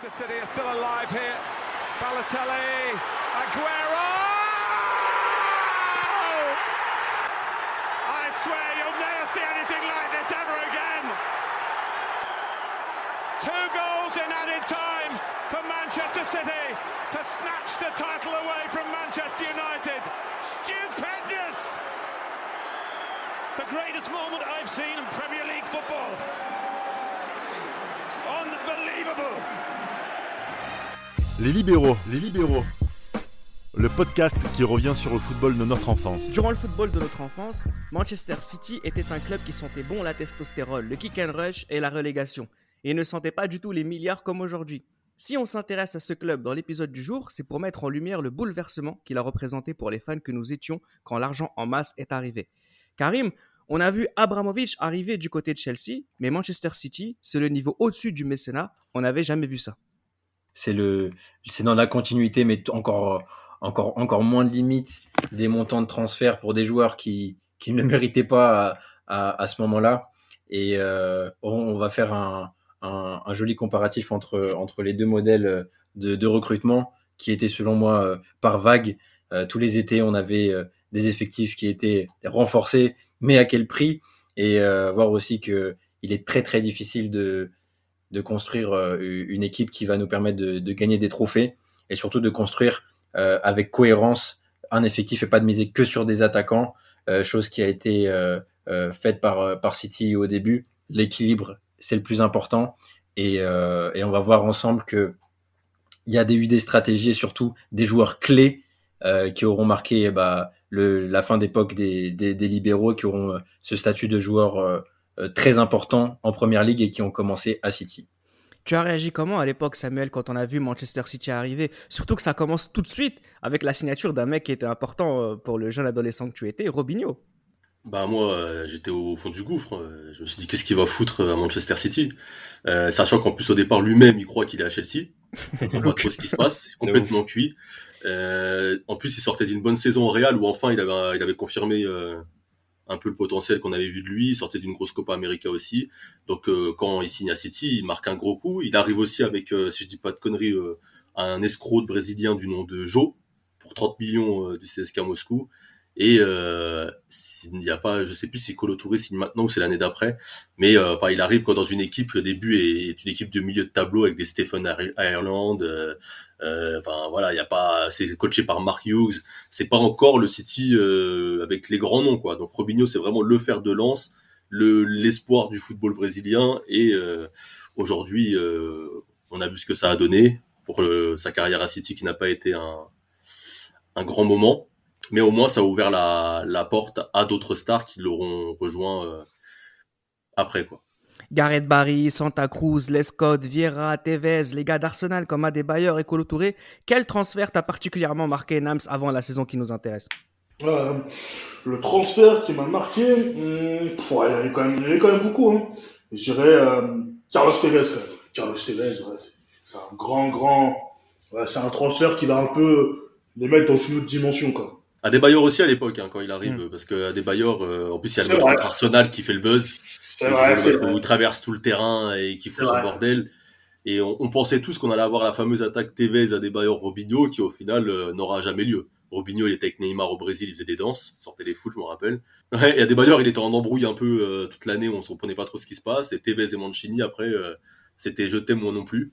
Manchester City are still alive here. Balotelli, Aguero! I swear you'll never see anything like this ever again. Two goals in added time for Manchester City to snatch the title away from Manchester United. Stupendous! The greatest moment I've seen in Premier League football. Unbelievable! Les libéraux, les libéraux. Le podcast qui revient sur le football de notre enfance. Durant le football de notre enfance, Manchester City était un club qui sentait bon la testostérone, le kick and rush et la relégation, et ne sentait pas du tout les milliards comme aujourd'hui. Si on s'intéresse à ce club dans l'épisode du jour, c'est pour mettre en lumière le bouleversement qu'il a représenté pour les fans que nous étions quand l'argent en masse est arrivé. Karim, on a vu Abramovich arriver du côté de Chelsea, mais Manchester City, c'est le niveau au-dessus du mécénat, on n'avait jamais vu ça. C'est le, c'est dans la continuité, mais encore, encore, encore moins de limites des montants de transfert pour des joueurs qui, qui ne méritaient pas à, ce moment-là. Et euh, on va faire un, un, joli comparatif entre, entre les deux modèles de, recrutement qui étaient selon moi par vague. Euh, tous les étés, on avait euh, des effectifs qui étaient renforcés, mais à quel prix? Et euh, voir aussi que il est très très difficile de de construire euh, une équipe qui va nous permettre de, gagner des trophées et surtout de construire euh, avec cohérence un effectif et pas de miser que sur des attaquants, euh, chose qui a été faite par, City au début. L'équilibre, c'est le plus important et, on va voir ensemble que il y a des, eu des stratégies et surtout des joueurs clés qui auront marqué bah, la fin d'époque des, libéraux, qui auront ce statut de joueur très importants en première ligue et qui ont commencé à City. Tu as réagi comment à l'époque, Samuel, quand on a vu Manchester City arriver? Surtout que ça commence tout de suite avec la signature d'un mec qui était important euh, pour le jeune adolescent que tu étais, Robinho. Bah moi, euh, j'étais au fond du gouffre. Je me suis dit qu'est-ce qu'il va foutre à Manchester City, euh, sachant qu'en plus au départ lui-même il croit qu'il est à Chelsea. On voit trop ce qui se passe, complètement cuit. Euh, en plus, il sortait d'une bonne saison au Real où enfin il avait, il avait confirmé euh, un peu le potentiel qu'on avait vu de lui. Il sortait d'une grosse Copa América aussi. Donc euh, quand il signe à City, il marque un gros coup. Il arrive aussi avec, euh, si je dis pas de conneries, euh, un escroc brésilien du nom de Joe pour 30 millions du CSK Moscou. Et euh, il n'y a pas, je sais plus si Colo Touré signe maintenant ou c'est l'année d'après, mais euh, enfin il arrive quand dans une équipe le début est, une équipe de milieu de tableau avec des Stephen Ireland, euh, enfin voilà il y a pas, c'est coaché par Mark Hughes, c'est pas encore le City euh, avec les grands noms quoi. Donc Robinho c'est vraiment le fer de lance, le l'espoir du football brésilien et euh, aujourd'hui on a vu ce que ça a donné pour sa carrière à City qui n'a pas été un un grand moment mais au moins ça a ouvert la, la porte à d'autres stars qui l'auront rejoint euh, après quoi. Gareth Barry, Santa Cruz, Lescott, Vieira, Tevez, les gars d'Arsenal comme Adebayor et Kolo Touré, quel transfert t'a particulièrement marqué Nams avant la saison qui nous intéresse? Euh, Le transfert qui m'a marqué, hmm, ouais, il, y avait quand même, il y avait quand même beaucoup. Hein. Je dirais euh, Carlos Tevez quand même. Carlos Tevez, ouais, c'est un grand, grand... Ouais, c'est un transfert qui va un peu les mettre dans une autre dimension quoi. Adebayor aussi à l'époque hein, quand il arrive mmh. parce que Adebayor euh, en plus il y a le match contre Arsenal qui fait le buzz. C'est vrai, c'est où il traverse tout le terrain et qui fout son bordel. Et on, on pensait tous qu'on allait avoir la fameuse attaque Tevez Adebayor Robinho qui au final euh, n'aura jamais lieu. Robinho il était avec Neymar au Brésil il faisait des danses sortait des foot je me rappelle. Ouais, et Adebayor il était en embrouille un peu euh, toute l'année on se comprenait pas trop ce qui se passe. Et Tevez et Mancini après euh, c'était je t'aime moi non plus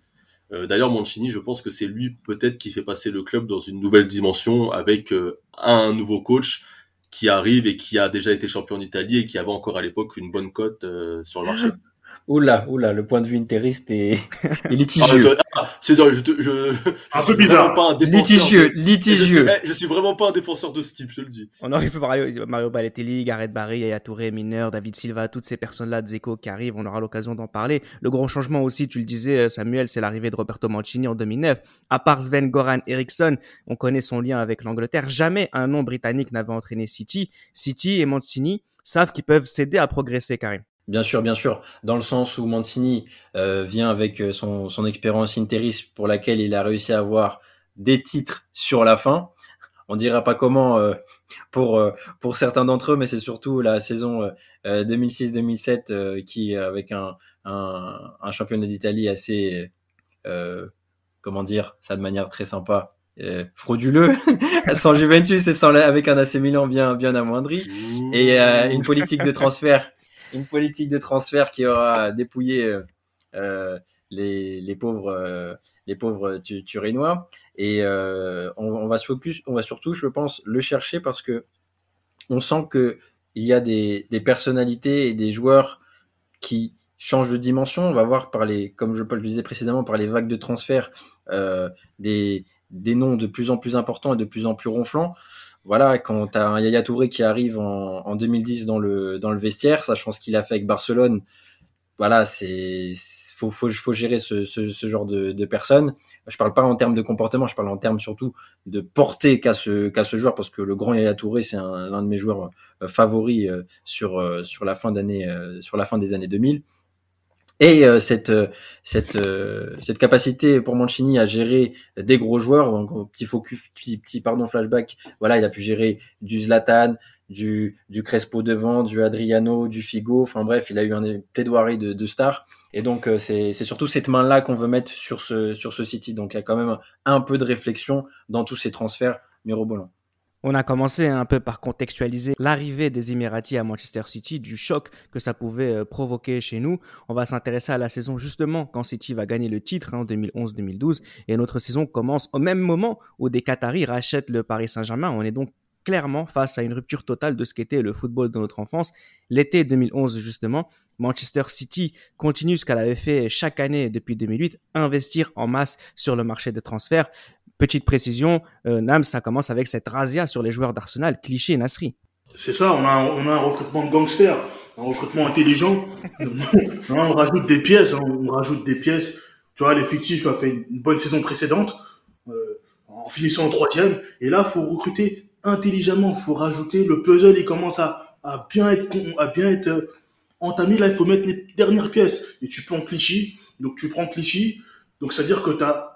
euh, D'ailleurs, Mancini, je pense que c'est lui peut-être qui fait passer le club dans une nouvelle dimension avec euh, un nouveau coach qui arrive et qui a déjà été champion d'Italie et qui avait encore à l'époque une bonne cote euh, sur le marché. Oula, oula, le point de vue interiste est, est litigieux. Ah, c'est je, je, je, un peu bizarre. Pas un litigieux, de, litigieux. Je suis, je suis, vraiment pas un défenseur de ce type, je le dis. On aurait pu parler Mario Balotelli, Gareth Barry, Yaya Touré, Mineur, David Silva, toutes ces personnes-là, Dzeko qui arrivent, on aura l'occasion d'en parler. Le grand changement aussi, tu le disais, Samuel, c'est l'arrivée de Roberto Mancini en 2009. À part Sven Goran Eriksson, on connaît son lien avec l'Angleterre. Jamais un nom britannique n'avait entraîné City. City et Mancini savent qu'ils peuvent s'aider à progresser, Karim. Bien sûr, bien sûr. Dans le sens où Mancini euh, vient avec son, son expérience interiste pour laquelle il a réussi à avoir des titres sur la fin. On dira pas comment euh, pour euh, pour certains d'entre eux, mais c'est surtout la saison 2006-2007 qui avec un, un, un championnat d'Italie assez comment dire ça de manière très sympa, frauduleux, sans Juventus et sans avec un AC Milan bien bien amoindri, et une politique de transfert, une politique de transfert qui aura dépouillé les, les pauvres les pauvres Turinois. Et on, va se focus, on va surtout, je pense, le chercher parce que on sent que il y a des, personnalités et des joueurs qui changent de dimension. On va voir par les, comme je, le disais précédemment, par les vagues de transfert, euh, des, des noms de plus en plus importants et de plus en plus ronflants. Voilà, quand tu as un Yaya Touré qui arrive en, en 2010 dans le, dans le vestiaire, sachant ce qu'il a fait avec Barcelone, voilà, c'est faut, faut, gérer ce, ce, genre de, de, personnes. Je parle pas en termes de comportement, je parle en termes surtout de portée qu'a ce, ce joueur, parce que le grand Yaya Touré, c'est l'un de mes joueurs euh, favoris euh, sur, euh, sur, la fin sur la fin des années 2000. Et cette, cette, cette capacité pour Mancini à gérer des gros joueurs, petit focus, petit, petit pardon flashback, voilà, il a pu gérer du Zlatan, du, du Crespo devant, du Adriano, du Figo. Enfin bref, il a eu un plaidoirie de, de stars. Et donc, euh, c'est surtout cette main-là qu'on veut mettre sur ce, sur ce City. Donc, il y a quand même un peu de réflexion dans tous ces transferts mirobolants. On a commencé un peu par contextualiser l'arrivée des Émiratis à Manchester City, du choc que ça pouvait euh, provoquer chez nous. On va s'intéresser à la saison justement quand City va gagner le titre hein, en 2011-2012 et notre saison commence au même moment où des Qataris rachètent le Paris Saint-Germain. On est donc clairement face à une rupture totale de ce qu'était le football de notre enfance. L'été 2011, justement, Manchester City continue ce qu'elle avait fait chaque année depuis 2008, investir en masse sur le marché de transfert. Petite précision, euh, Nams, ça commence avec cette razzia sur les joueurs d'Arsenal, cliché et Nasri. C'est ça, on a, on a un recrutement de gangsters, un recrutement intelligent. on rajoute des pièces, hein, on rajoute des pièces. Tu vois, l'effectif a fait une bonne saison précédente, euh, en finissant en troisième. Et là, faut recruter intelligemment. Il faut rajouter le puzzle, il commence à, à bien être à bien être euh, entamé. Là, il faut mettre les dernières pièces. Et tu prends Clichy. Donc tu prends Clichy. Donc c'est à dire que tu as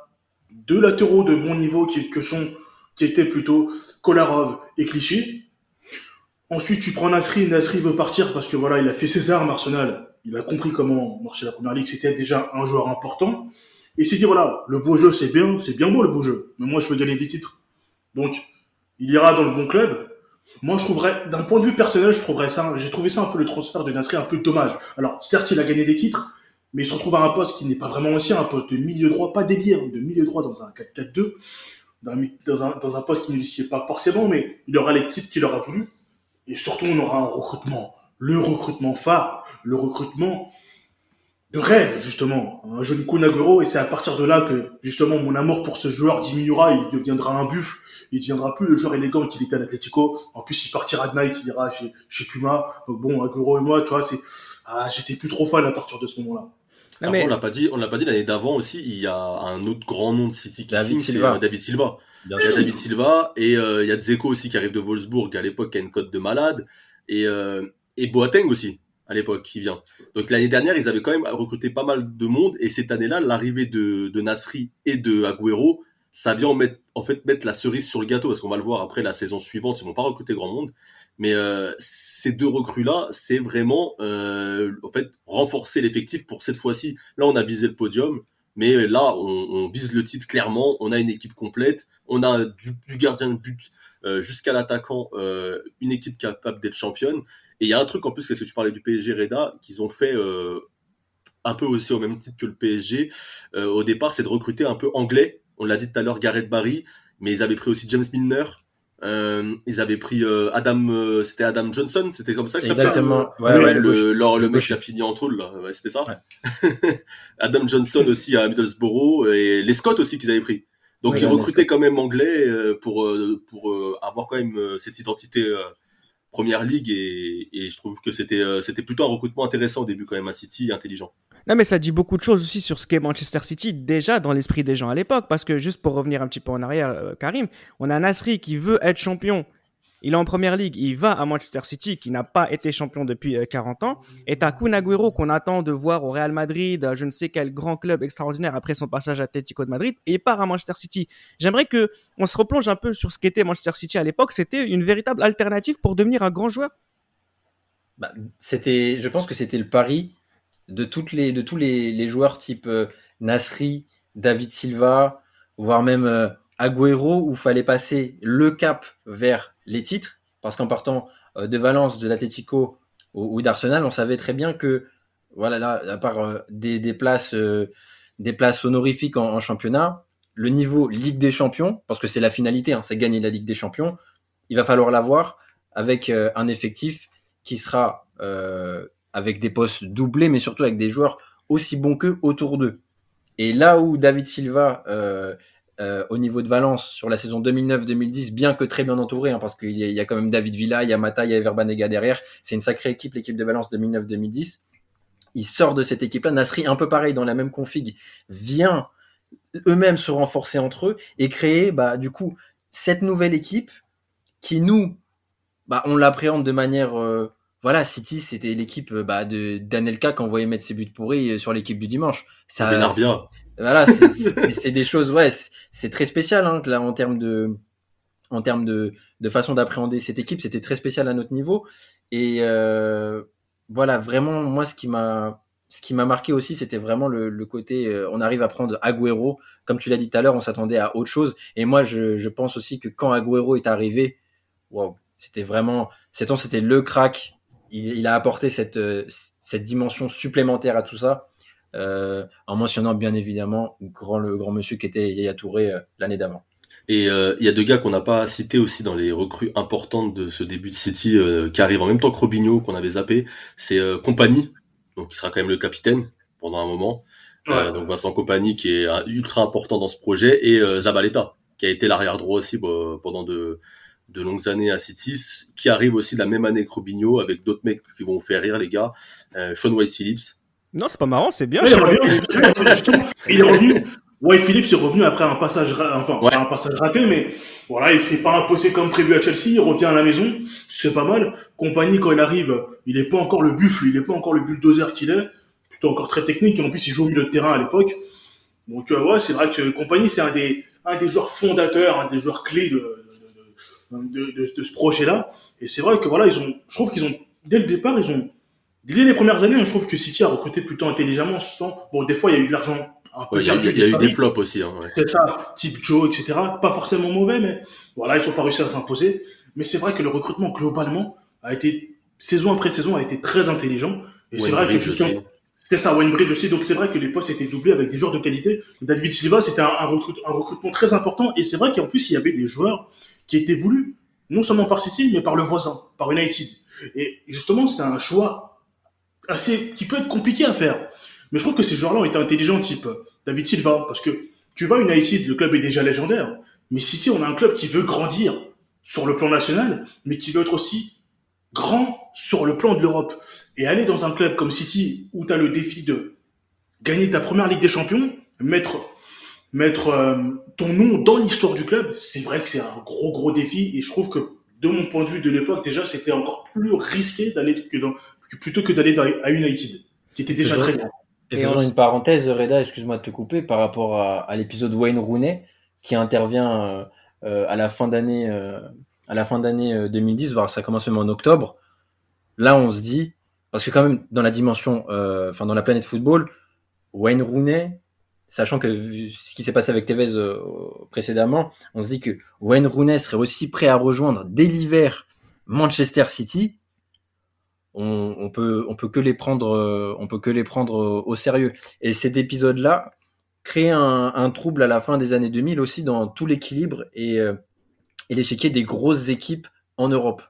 deux latéraux de bon niveau qui que sont qui étaient plutôt Kolarov et Clichy. Ensuite, tu prends Nasri. Nasri veut partir parce que voilà, il a fait César Arsenal. Il a compris comment marcher la première ligue. C'était déjà un joueur important. Et il s'est dit voilà, le beau jeu c'est bien, c'est bien beau le beau jeu, mais moi je veux gagner des titres. Donc il ira dans le bon club. Moi, je trouverais, d'un point de vue personnel, je trouverais ça, j'ai trouvé ça un peu le transfert de Nasri un peu dommage. Alors, certes, il a gagné des titres, mais il se retrouve à un poste qui n'est pas vraiment ancien, un poste de milieu droit, pas dédié, hein, de milieu droit dans un 4-4-2, dans un, dans un poste qui ne lui pas forcément, mais il aura les titres qu'il aura voulu. Et surtout, on aura un recrutement, le recrutement phare, le recrutement de rêve, justement. Un jeune Kunaguro, et c'est à partir de là que, justement, mon amour pour ce joueur diminuera, il deviendra un buff il deviendra plus le joueur élégant qu'il était à l'Atletico. En plus, il partira de Nike, il ira chez, chez Puma. Donc bon, Agüero et moi, tu vois, c'est, ah, j'étais plus trop fan à partir de ce moment-là. Mais... On l'a pas dit, on l'a pas dit l'année d'avant aussi. Il y a un autre grand nom de City qui David signe, Silva. c'est David Silva. Il y a David Silva et euh, il y a Dzeko aussi qui arrive de Wolfsburg à l'époque qui a une cote de malade et euh, et Boateng aussi à l'époque qui vient. Donc l'année dernière ils avaient quand même recruté pas mal de monde et cette année-là l'arrivée de, de Nasri et de Agüero ça vient en, mettre, en fait mettre la cerise sur le gâteau parce qu'on va le voir après la saison suivante, ils vont pas recruter grand monde, mais euh, ces deux recrues là, c'est vraiment euh, en fait renforcer l'effectif pour cette fois-ci. Là, on a visé le podium, mais là, on, vise le titre clairement. On a une équipe complète, on a du, du gardien de but euh, jusqu'à l'attaquant, euh, une équipe capable d'être championne. Et il y a un truc en plus, parce que tu parlais du PSG Reda, qu'ils ont fait euh, un peu aussi au même titre que le PSG au départ, c'est de recruter un peu anglais on l'a dit tout à l'heure, Gareth Barry, mais ils avaient pris aussi James Milner. Euh, ils avaient pris euh, Adam, euh, c'était Adam Johnson, c'était comme ça que ça Exactement. Ouais, ouais, le, le, le, mec qui a fini en troll, là, ouais, c'était ça. Ouais. Adam Johnson aussi à Middlesbrough et les Scott aussi qu'ils avaient pris. Donc ils recrutaient quand même anglais pour pour avoir quand même cette identité première ligue et, et je trouve que c'était c'était plutôt un recrutement intéressant au début quand même à City, intelligent. Non, mais ça dit beaucoup de choses aussi sur ce qu'est Manchester City déjà dans l'esprit des gens à l'époque. Parce que juste pour revenir un petit peu en arrière, euh, Karim, on a Nasri qui veut être champion. Il est en première ligue, il va à Manchester City qui n'a pas été champion depuis euh, 40 ans. Et t'as Kun Agüero qu'on attend de voir au Real Madrid, je ne sais quel grand club extraordinaire après son passage à Atlético de Madrid, et il part à Manchester City. J'aimerais que on se replonge un peu sur ce qu'était Manchester City à l'époque. C'était une véritable alternative pour devenir un grand joueur. Bah, c'était, je pense que c'était le pari de, toutes les, de tous les, joueurs type euh, Nasri, David Silva, voire même euh, Agüero, où fallait passer le cap vers les titres, parce qu'en partant euh, de Valence, de l'Atlético ou, d'Arsenal, on savait très bien que, voilà, là, à part des, des, places, des places honorifiques en, championnat, le niveau Ligue des Champions, parce que c'est la finalité, hein, c'est gagner la Ligue des Champions, il va falloir l'avoir avec un effectif qui sera avec des postes doublés, mais surtout avec des joueurs aussi bons qu'eux autour d'eux. Et là où David Silva, euh, euh, au niveau de Valence, sur la saison 2009-2010, bien que très bien entouré, hein, parce qu'il y, a quand même David Villa, il y a Mata, il y a Verbanega derrière, c'est une sacrée équipe, l'équipe de Valence 2009-2010. Il sort de cette équipe-là. Nasri, un peu pareil, dans la même config, vient eux-mêmes se renforcer entre eux et créer, bah, du coup, cette nouvelle équipe qui, nous, bah, on l'appréhende de manière euh, voilà, City, c'était l'équipe euh, bah, de d'Anelka qui envoyait mettre ses buts pourris euh, sur l'équipe du dimanche. Ça bien. Voilà, c'est des choses, ouais, c'est très spécial hein, là en termes de en termes de, de façon d'appréhender cette équipe, c'était très spécial à notre niveau. Et euh, voilà, vraiment, moi, ce qui m'a ce qui m'a marqué aussi, c'était vraiment le, le côté, euh, on arrive à prendre Agüero, comme tu l'as dit tout à l'heure, on s'attendait à autre chose. Et moi, je, je pense aussi que quand Agüero est arrivé, waouh, c'était vraiment, c'était le crack il, a apporté cette, euh, cette dimension supplémentaire à tout ça, euh, en mentionnant bien évidemment grand, le grand monsieur qui était Yaya Touré euh, l'année d'avant. Et il y a deux gars qu'on n'a pas cités aussi dans les recrues importantes de ce début de City qui arrivent en même temps que Robinho qu'on avait zappé. C'est Compagnie, donc qui sera quand même le capitaine pendant un moment. donc Vincent Compagnie qui est ultra important dans ce projet et Zabaleta qui a été l'arrière droit aussi pendant de de longues années à City, qui arrive aussi de la même année que Robinho, avec d'autres mecs qui vont faire rire les gars. Euh, Sean White Phillips. Non, c'est pas marrant, c'est bien. il, est revenu. White Phillips est revenu après un passage, enfin, un passage raté, mais voilà, il s'est pas imposé comme prévu à Chelsea, il revient à la maison, c'est pas mal. Compagnie, quand il arrive, il est pas encore le buffle, il est pas encore le bulldozer qu'il est, plutôt encore très technique, et en plus, il joue au milieu de terrain à l'époque. Donc, tu vois, c'est vrai que Compagnie, c'est un des, un des joueurs fondateurs, un des joueurs clés de, de, de, de ce projet-là. Et c'est vrai que voilà, ils ont, je trouve qu'ils ont, dès le départ, ils ont, dès les premières années, je trouve que City a recruté plutôt intelligemment, sans, bon, des fois, il y a eu de l'argent un peu perdu. Il y a, eu, des flops aussi. Hein, C'est ça, type Joe, etc. Pas forcément mauvais, mais voilà, ils sont pas réussi à s'imposer. Mais c'est vrai que le recrutement, globalement, a été, saison après saison, a été très intelligent. Et c'est vrai que justement, c'était ça, Wayne Bridge aussi. Donc c'est vrai que les postes étaient doublés avec des joueurs de qualité. David Silva, c'était un, un, un, recrutement très important. Et c'est vrai qu'en plus, il y avait des joueurs qui était voulu non seulement par City, mais par le voisin, par United. Et justement, c'est un choix assez qui peut être compliqué à faire. Mais je trouve que ces joueurs-là ont été intelligents, type David Silva, parce que tu vois, United, le club est déjà légendaire. Mais City, on a un club qui veut grandir sur le plan national, mais qui veut être aussi grand sur le plan de l'Europe. Et aller dans un club comme City, où tu as le défi de gagner ta première Ligue des Champions, mettre mettre euh, ton nom dans l'histoire du club, c'est vrai que c'est un gros gros défi et je trouve que de mon point de vue de l'époque déjà c'était encore plus risqué d'aller que dans, plutôt que d'aller à United qui était déjà très grand. Et, faisons une parenthèse, Reda, excuse-moi de te couper, par rapport à, à l'épisode Wayne Rooney qui intervient euh, euh à la fin d'année euh, à la fin d'année 2010, voire ça commence même en octobre. Là, on se dit parce que quand même dans la dimension, enfin dans la planète football, Wayne Rooney sachant que ce qui s'est passé avec Tevez euh, précédemment, on se dit que Wayne Rooney serait aussi prêt à rejoindre dès l'hiver Manchester City. On, peut que les prendre euh, on peut que les prendre euh, au sérieux. Et cet épisode-là crée un, un, trouble à la fin des années 2000 aussi dans tout l'équilibre et, et l'échiquier des grosses équipes en Europe.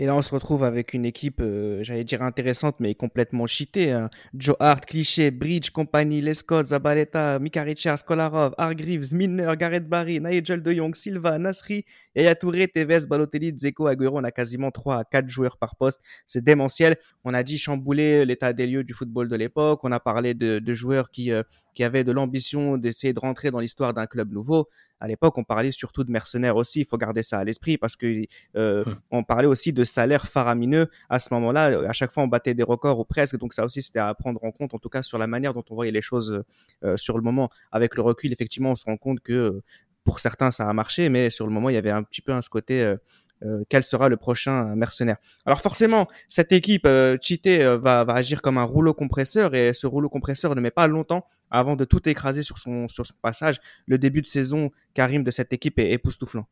Et là, on se retrouve avec une équipe, euh, j'allais dire intéressante, mais complètement cheatée. Hein. Joe Hart, Cliché, Bridge, Compagnie, Lescott, Zabaleta, Mika Richards, Kolarov, Hargreaves, Milner, Gareth Barry, Nigel de Jong, Silva, Nasri, Yaya Touré, Tevez, Balotelli, Zeko, Aguero. On a quasiment 3 à 4 joueurs par poste. C'est démentiel. On a dit chambouler l'état des lieux du football de l'époque. On a parlé de, de joueurs qui, euh, qui avaient de l'ambition d'essayer de rentrer dans l'histoire d'un club nouveau à l'époque, on parlait surtout de mercenaires aussi. Il faut garder ça à l'esprit parce que euh, hum. on parlait aussi de salaires faramineux. À ce moment-là, à chaque fois, on battait des records ou presque. Donc ça aussi, c'était à prendre en compte, en tout cas sur la manière dont on voyait les choses euh, sur le moment. Avec le recul, effectivement, on se rend compte que pour certains, ça a marché, mais sur le moment, il y avait un petit peu un ce côté. Euh, euh, quel sera le prochain mercenaire. Alors forcément, cette équipe euh, cheatée euh, va, agir comme un rouleau compresseur et ce rouleau compresseur ne met pas longtemps avant de tout écraser sur son, passage. Le début de saison, Karim, de cette équipe est époustouflant.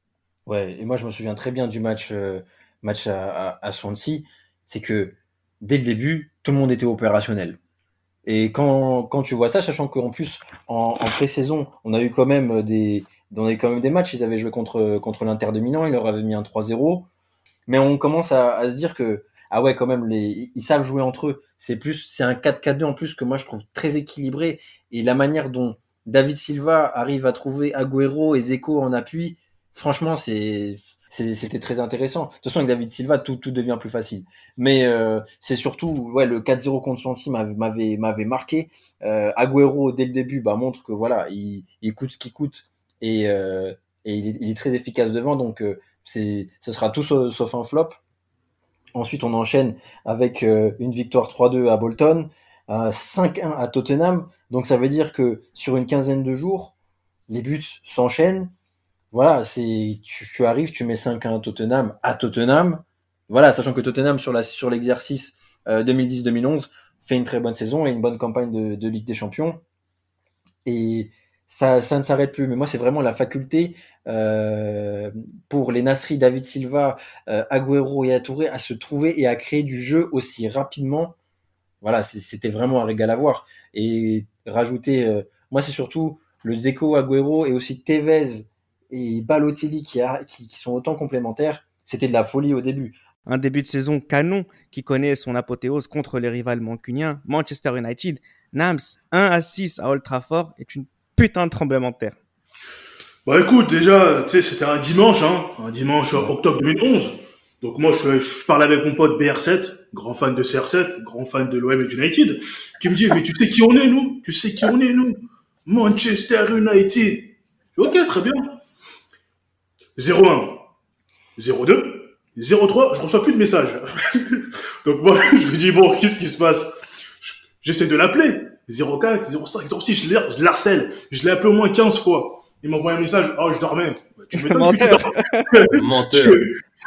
Ouais, et moi je me souviens très bien du match, match à Swansea, c'est que dès le début, tout le monde était opérationnel. Et quand, quand tu vois ça, sachant qu'en plus, en, en pré-saison, on a eu quand même des, a eu quand même des matchs, ils avaient joué contre, contre l'Inter de Milan, ils leur avaient mis un 3-0. Mais on commence à, se dire que, ah ouais, quand même, les, ils savent jouer entre eux. C'est plus, c'est un 4-4-2 en plus que moi je trouve très équilibré. Et la manière dont David Silva arrive à trouver Agüero et Zeko en appui, franchement, c'était très intéressant. De toute façon, avec David Silva, tout, tout devient plus facile. Mais euh, c'est surtout, ouais, le 4-0 contre Santi m'avait m'avait marqué. Euh, Agüero dès le début, bah montre que voilà, il, il coûte ce qu'il coûte et, euh, et il, est, il, est, très efficace devant. Donc euh, ce sera tout sauf, un flop. Ensuite, on enchaîne avec euh, une victoire 3-2 à Bolton, 5-1 à Tottenham. Donc ça veut dire que sur une quinzaine de jours, les buts s'enchaînent voilà, tu, tu, arrives, tu mets 5 à Tottenham à Tottenham. Voilà, sachant que Tottenham sur sur l'exercice euh, 2010-2011 fait une très bonne saison et une bonne campagne de, de Ligue des Champions. Et ça, ne s'arrête plus. Mais moi, c'est vraiment la faculté euh, pour les Nasri, David Silva, euh, Agüero et Atouré à se trouver et à créer du jeu aussi rapidement. Voilà, c'était vraiment un régal à voir. Et rajouter, euh, moi, c'est surtout le Zeko, Agüero et aussi Tevez et Balotelli qui, qui sont autant complémentaires, c'était de la folie au début. Un début de saison canon qui connaît son apothéose contre les rivales mancuniens, Manchester United. Nams 1 à 6 à Old Trafford est une putain de tremblement de terre. Bah écoute, déjà, tu sais, c'était un dimanche, hein, un dimanche octobre 2011. Donc moi, je, je parlais avec mon pote BR7, grand fan de CR7, grand fan de l'OM et United, qui me dit, mais tu sais qui on est, nous? Tu sais qui on est, nous? Manchester United. Ok, très bien. 01, 02, 03, je reçois plus de messages. Donc moi, je me dis, bon, qu'est-ce qui se passe? J'essaie de l'appeler. 04, 05, 06, je l'harcèle. Je l'ai appelé au moins 15 fois. Il m'envoie un message, oh, je dormais. Bah, tu m'étonnes que tu dormais. Menteur.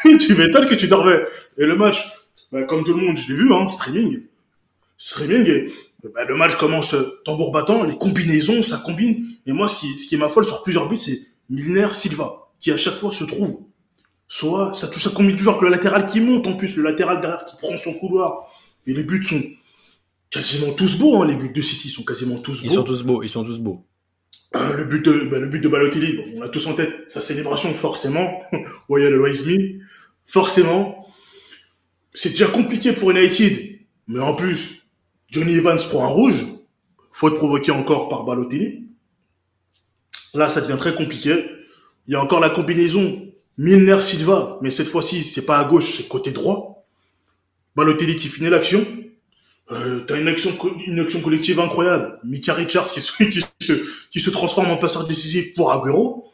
tu, tu m'étonnes que tu dormais. Et le match, bah, comme tout le monde, je l'ai vu, hein, streaming. Streaming, et bah, le match commence tambour battant, les combinaisons, ça combine. Et moi, ce qui, ce qui m'affole sur plusieurs buts, c'est Milner Silva qui à chaque fois se trouve. Soit ça touche, ça combine toujours que le latéral qui monte en plus, le latéral derrière qui prend son couloir. Et les buts sont quasiment tous beaux, hein, les buts de City sont quasiment tous beaux. Ils sont tous beaux, ils sont tous beaux. Euh, le but de, bah, le but de Balotelli, bon, on a tous en tête sa célébration, forcément. Royal Raise Me, forcément. C'est déjà compliqué pour United, mais en plus, Johnny Evans prend un rouge, faute provoquée encore par Balotelli. Là, ça devient très compliqué. Il y a encore la combinaison Milner-Silva, mais cette fois-ci, c'est pas à gauche, c'est côté droit. Balotelli qui finit l'action. Euh, T'as une action, une action collective incroyable. Mika Richards qui se, qui se, qui se transforme en passeur décisif pour Agüero.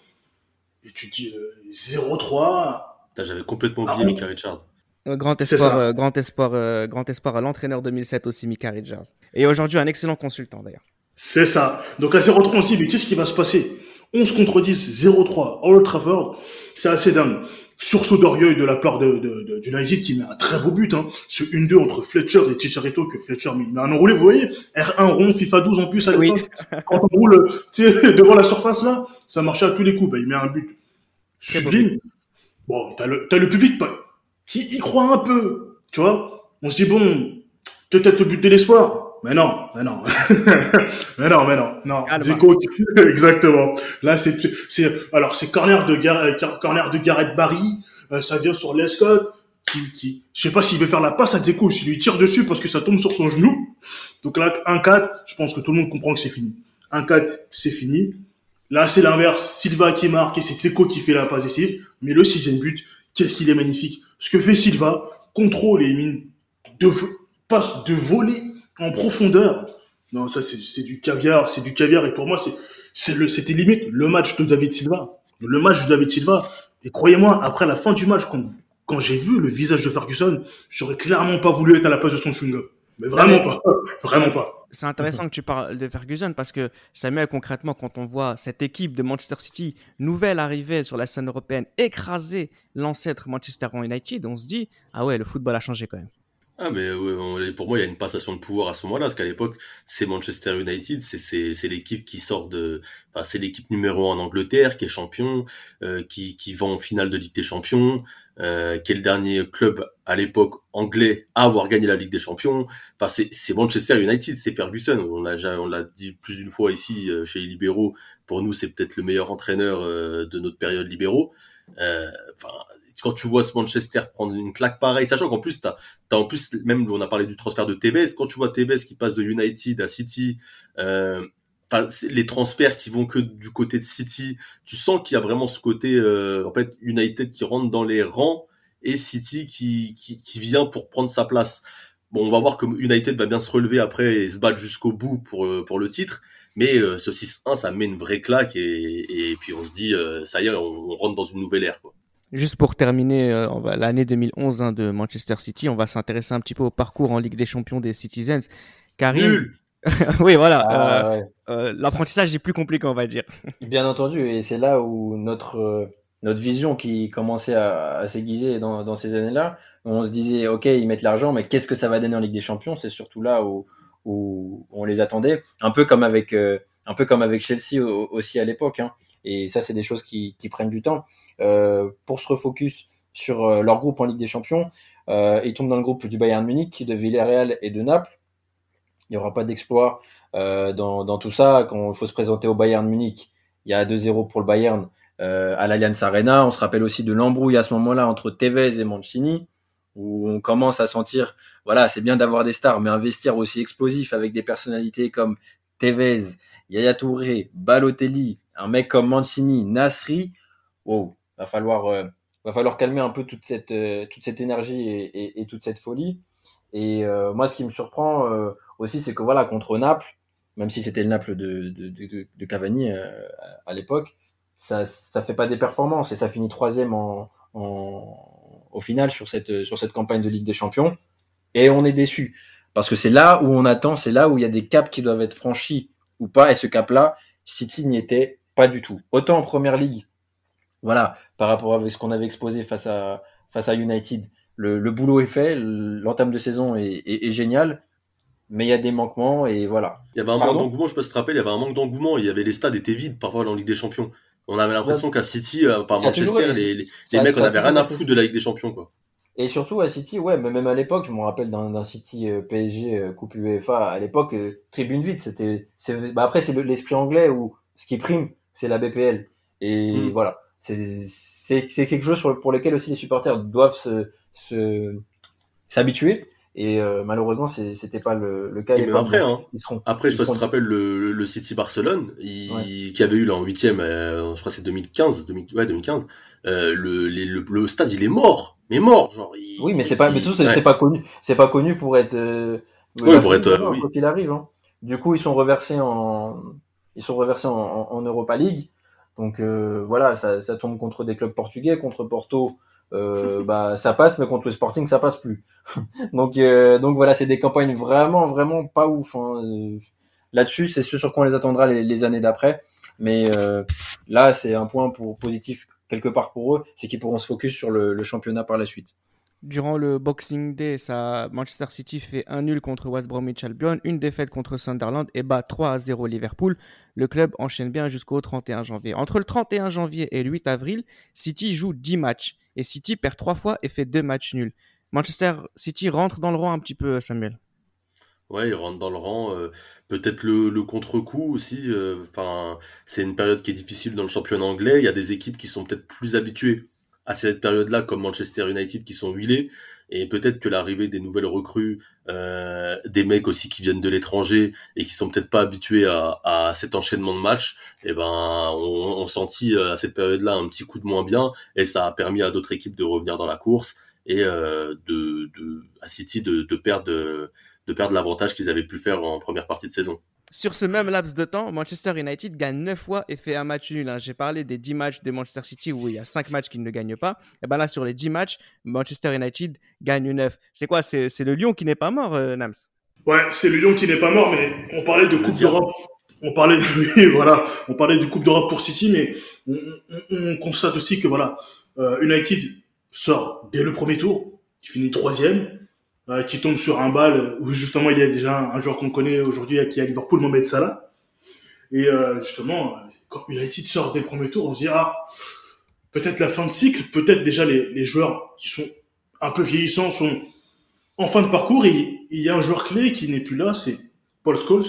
Et tu dis euh, 0-3. J'avais complètement oublié ah, Mika Richards. Grand espoir, euh, grand espoir, euh, grand espoir à l'entraîneur 2007 aussi, Mika Richards. Et aujourd'hui, un excellent consultant d'ailleurs. C'est ça. Donc à 0-3, on se dit, mais qu'est-ce qui va se passer? 11 contre 10, 0-3, Old Trafford, c'est assez dingue. Sursaut d'orgueil de la part de, de, de, United qui met un très beau but, hein. Ce 1-2 entre Fletcher et Chicharito que Fletcher met un enroulé, vous voyez? R1 rond, FIFA 12 en plus à l'époque. Oui. Quand on roule, tu sais, devant la surface là, ça marchait à tous les coups. Bah, il met un but sublime. Bon, t'as le, t'as le public qui y croit un peu, tu vois. On se dit bon, peut-être le but de l'espoir. Mais non, mais non, mais non, mais non, non. Zico, exactement. Là, c'est, c'est, alors c'est corner de Gar corner de Gareth Barry. Euh, ça vient sur Lescott. Qui, qui, je sais pas s'il veut faire la passe à Dzeko, s'il lui tire dessus parce que ça tombe sur son genou. Donc là, 1-4, je pense que tout le monde comprend que c'est fini. 1-4, c'est fini. Là, c'est l'inverse. Silva qui marque et c'est Dzeko qui fait la passe décisive. Mais le sixième but, qu'est-ce qu'il est magnifique. Ce que fait Silva, contrôle et mine de passe de voler en profondeur. Non, ça c'est du caviar, c'est du caviar. Et pour moi, c'est c'était limite le match de David Silva, le match de David Silva. Et croyez-moi, après la fin du match, quand, quand j'ai vu le visage de Ferguson, j'aurais clairement pas voulu être à la place de son chewing Mais vraiment pas, vraiment pas. C'est intéressant que tu parles de Ferguson parce que Samuel, concrètement, quand on voit cette équipe de Manchester City, nouvelle arrivée sur la scène européenne, écraser l'ancêtre Manchester United, on se dit, ah ouais, le football a changé quand même. Ah mais pour moi il y a une passation de pouvoir à ce moment-là parce qu'à l'époque c'est Manchester United c'est c'est l'équipe qui sort de enfin, c'est l'équipe numéro un en Angleterre qui est champion euh, qui qui va en finale de Ligue des Champions euh, qui est le dernier club à l'époque anglais à avoir gagné la Ligue des Champions. Enfin c'est Manchester United c'est Ferguson. On l'a on l'a dit plus d'une fois ici euh, chez les libéraux. Pour nous c'est peut-être le meilleur entraîneur euh, de notre période libéraux. Enfin quand tu vois ce Manchester prendre une claque pareille, sachant qu'en plus, t'as, as en plus, même on a parlé du transfert de Tevez, quand tu vois Tevez qui passe de United à City, euh, les transferts qui vont que du côté de City, tu sens qu'il y a vraiment ce côté, euh, en fait, United qui rentre dans les rangs et City qui, qui, qui vient pour prendre sa place. Bon, on va voir que United va bien se relever après et se battre jusqu'au bout pour, euh, pour le titre. Mais euh, ce 6-1, ça met une vraie claque et, et puis on se dit, euh, ça y est, on, on rentre dans une nouvelle ère. Quoi. Juste pour terminer euh, l'année 2011 hein, de Manchester City, on va s'intéresser un petit peu au parcours en Ligue des Champions des Citizens. Karim, oui, voilà. Ah, euh, euh, L'apprentissage est plus compliqué, on va dire. Bien entendu, et c'est là où notre euh, notre vision qui commençait à, à s'aiguiser dans, dans, ces années-là, on se disait, ok, ils mettent l'argent, mais qu'est-ce que ça va donner en Ligue des Champions? C'est surtout là où, où on les attendait, un peu comme avec euh, un peu comme avec Chelsea aussi à l'époque. Hein. Et ça, c'est des choses qui, prennent du temps. Euh, pour se refocus sur euh, leur groupe en Ligue des Champions. Euh, ils tombent dans le groupe du Bayern Munich, de Villarreal et de Naples. Il n'y aura pas d'exploit dans, tout ça. Quand il faut se présenter au Bayern Munich, il y a 2-0 pour le Bayern à l'Allianz Arena. On se rappelle aussi de l'embrouille à ce moment-là entre Tevez et Mancini, où on commence à sentir, voilà, c'est bien d'avoir des stars, mais investir aussi explosif avec des personnalités comme Tevez, Yaya Touré, Balotelli, un mec comme Mancini, Nasri, wow, va falloir, euh, va falloir calmer un peu toute cette, euh, toute cette énergie et, toute cette folie. Et euh, moi, ce qui me surprend aussi, c'est que voilà, contre Naples, même si c'était le Naples de, de, Cavani à l'époque, ça, ça fait pas des performances et ça finit troisième en, au final sur cette, sur cette campagne de Ligue des Champions. Et on est déçu parce que c'est là où on attend, c'est là où il y a des caps qui doivent être franchis ou pas. Et ce cap-là, City n'y était pas du tout. Autant en première ligue, voilà, par rapport à ce qu'on avait exposé face à, face à United, le, le boulot est fait, l'entame de saison est, est, est génial, mais il y a des manquements et voilà. Il y avait un Pardon manque d'engouement, je peux te rappeler, il y avait un manque d'engouement, il y avait les stades étaient vides parfois en Ligue des Champions. On avait l'impression ouais. qu'à City, euh, par Manchester, les, les, les mecs, on avait rien à foutre de la Ligue des Champions, quoi. Et surtout à City, ouais, mais même à l'époque, je me rappelle d'un City euh, PSG euh, Coupe UEFA, à l'époque, euh, tribune vide, c'était, bah après c'est l'esprit anglais où ce qui prime, c'est la BPL. Et mmh. voilà, c'est quelque chose sur, pour lequel aussi les supporters doivent se s'habituer. Et euh, malheureusement, c'était pas le, le cas. Et après, hein, seront, après, je sais pas si tu te rappelles le, le City Barcelone, il, ouais. qui avait eu là en huitième, euh, je crois c'est 2015, 2000, ouais 2015. Euh, le, les, le, le, stade, il est mort, mais mort, genre. Il, oui, mais c'est pas, mais tout, c'est ouais. pas connu, c'est pas connu pour être. Ouais, pour être. Oui. Quand il arrive. Hein. Du coup, ils sont reversés en, ils sont reversés en, en, en Europa League. Donc euh, voilà, ça, ça tombe contre des clubs portugais, contre Porto euh, bah ça passe, mais contre le Sporting ça passe plus. donc euh, donc voilà, c'est des campagnes vraiment vraiment pas ouf. Hein. Euh, là-dessus, c'est ce sur quoi on les attendra les, les années d'après. Mais euh, là, c'est un point pour positif quelque part pour eux, c'est qu'ils pourront se focus sur le, le, championnat par la suite. Durant le Boxing Day, Manchester City fait un nul contre West Bromwich Albion, une défaite contre Sunderland et bat 3 à 0 Liverpool. Le club enchaîne bien jusqu'au 31 janvier. Entre le 31 janvier et le 8 avril, City joue 10 matchs et City perd trois fois et fait deux matchs nuls. Manchester City rentre dans le rang un petit peu, Samuel. Ouais, il rentre dans le rang. Euh, Peut-être le, contre-coup aussi. Enfin, euh, c'est une période qui est difficile dans le championnat anglais. Il y a des équipes qui sont peut-être plus habituées à cette période-là, comme Manchester United, qui sont huilés. Et peut-être que l'arrivée des nouvelles recrues, euh, des mecs aussi qui viennent de l'étranger et qui sont peut-être pas habitués à, cet enchaînement de matchs, et eh ben on, sentit euh, à cette période-là un petit coup de moins bien et ça a permis à d'autres équipes de revenir dans la course et euh, de, à City de perdre de perdre l'avantage qu'ils avaient pu faire en première partie de saison. Sur ce même laps de temps, Manchester United gagne 9 fois et fait un match nul. Hein. J'ai parlé des 10 matchs de Manchester City où il y a 5 matchs qu'ils ne gagnent pas. Et ben là, sur les 10 matchs, Manchester United gagne 9. C'est quoi? C'est le lion qui n'est pas mort, euh, Nams? Ouais, c'est le lion qui n'est pas mort, mais on parlait de Coupe d'Europe. On parlait, oui, voilà, on parlait de Coupe d'Europe pour City, mais on, on, on, constate aussi que voilà, euh, United sort dès le premier tour, qui finit troisième, euh, qui tombe sur un bal où justement il y a déjà un, joueur qu'on connaît aujourd'hui qui est à Liverpool, Mohamed Salah. Et euh, justement, quand United sort dès le premier tour, on se dit ah, peut-être la fin de cycle, peut-être déjà les, les joueurs qui sont un peu vieillissants sont en fin de parcours. Et il y a un joueur clé qui n'est plus là, c'est Paul Scholes,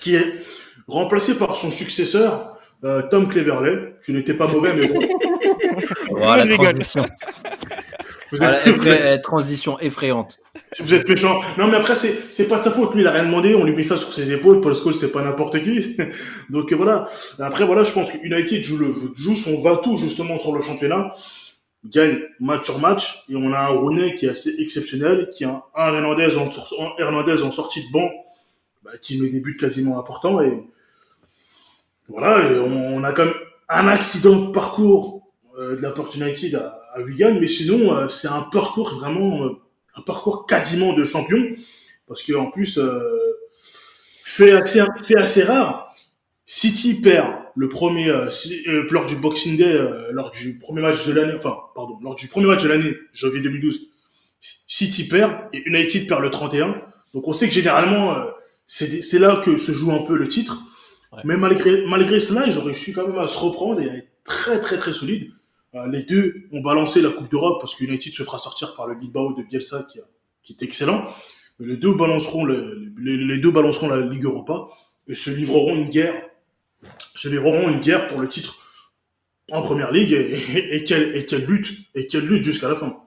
qui est remplacé par son successeur, euh, Tom Cleverley, qui n'était pas mauvais, mais bon. voilà, transition. Vous êtes voilà, transition effrayante. Vous êtes méchant. Non, mais après, c'est, c'est pas de sa faute. Lui, il a rien demandé. On lui met ça sur ses épaules. Paul Scholes, c'est pas n'importe qui. Donc, voilà. Après, voilà, je pense que United joue le, joue son va-tout, justement, sur le championnat. Gagne match sur match. Et on a un Rooney qui est assez exceptionnel, qui a un Hernandez en, Hernandez en sortie de banc, bah, qui met des buts quasiment importants. Et voilà, et on, on a quand même un accident de parcours euh, de la Port United à, à Wigan, mais sinon, euh, c'est un parcours vraiment, euh, un parcours quasiment de champion, parce que en plus, euh, fait assez, fait assez rare. City perd le premier lors du Boxing Day, lors du premier match de l'année, enfin, pardon, lors du premier match de l'année, janvier 2012. City perd et United perd le 31. Donc on sait que généralement, c'est là que se joue un peu le titre. Mais malgré, malgré cela, ils ont réussi quand même à se reprendre et à être très très très solides. Euh, les deux ont balancé la Coupe d'Europe parce que United se fera sortir par le Bilbao de Bielsa qui, est excellent. Les deux balanceront le, les, deux balanceront la Ligue Europa et se livreront une guerre, se livreront une guerre pour le titre en première ligue et, et quelle, et quelle lutte et quelle lutte jusqu'à la fin